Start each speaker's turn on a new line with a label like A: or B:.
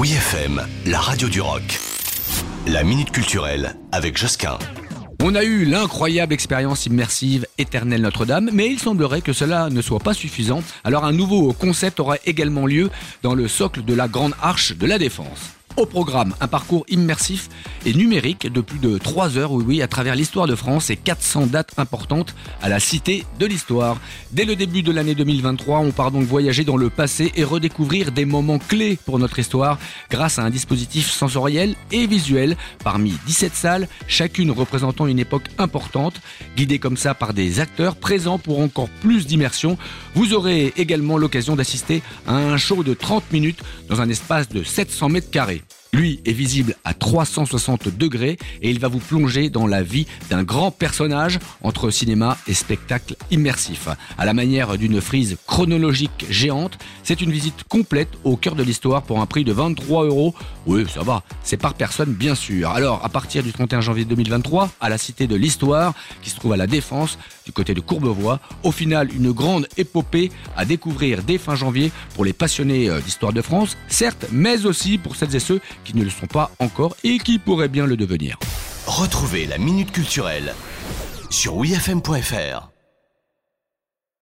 A: Oui FM, la radio du rock. La minute culturelle avec Josquin.
B: On a eu l'incroyable expérience immersive éternelle Notre-Dame, mais il semblerait que cela ne soit pas suffisant. Alors un nouveau concept aura également lieu dans le socle de la Grande Arche de la Défense. Au programme, un parcours immersif et numérique de plus de 3 heures, oui, oui, à travers l'histoire de France et 400 dates importantes à la Cité de l'Histoire. Dès le début de l'année 2023, on part donc voyager dans le passé et redécouvrir des moments clés pour notre histoire grâce à un dispositif sensoriel et visuel parmi 17 salles, chacune représentant une époque importante, guidée comme ça par des acteurs présents pour encore plus d'immersion. Vous aurez également l'occasion d'assister à un show de 30 minutes dans un espace de 700 mètres carrés. Lui est visible à 360 degrés et il va vous plonger dans la vie d'un grand personnage entre cinéma et spectacle immersif. À la manière d'une frise chronologique géante, c'est une visite complète au cœur de l'histoire pour un prix de 23 euros. Oui, ça va, c'est par personne bien sûr. Alors, à partir du 31 janvier 2023, à la Cité de l'Histoire, qui se trouve à la Défense, du côté de Courbevoie, au final, une grande épopée à découvrir dès fin janvier pour les passionnés euh, d'histoire de France, certes, mais aussi pour celles et ceux qui ne le sont pas encore et qui pourraient bien le devenir.
A: Retrouvez la minute culturelle sur wifm.fr.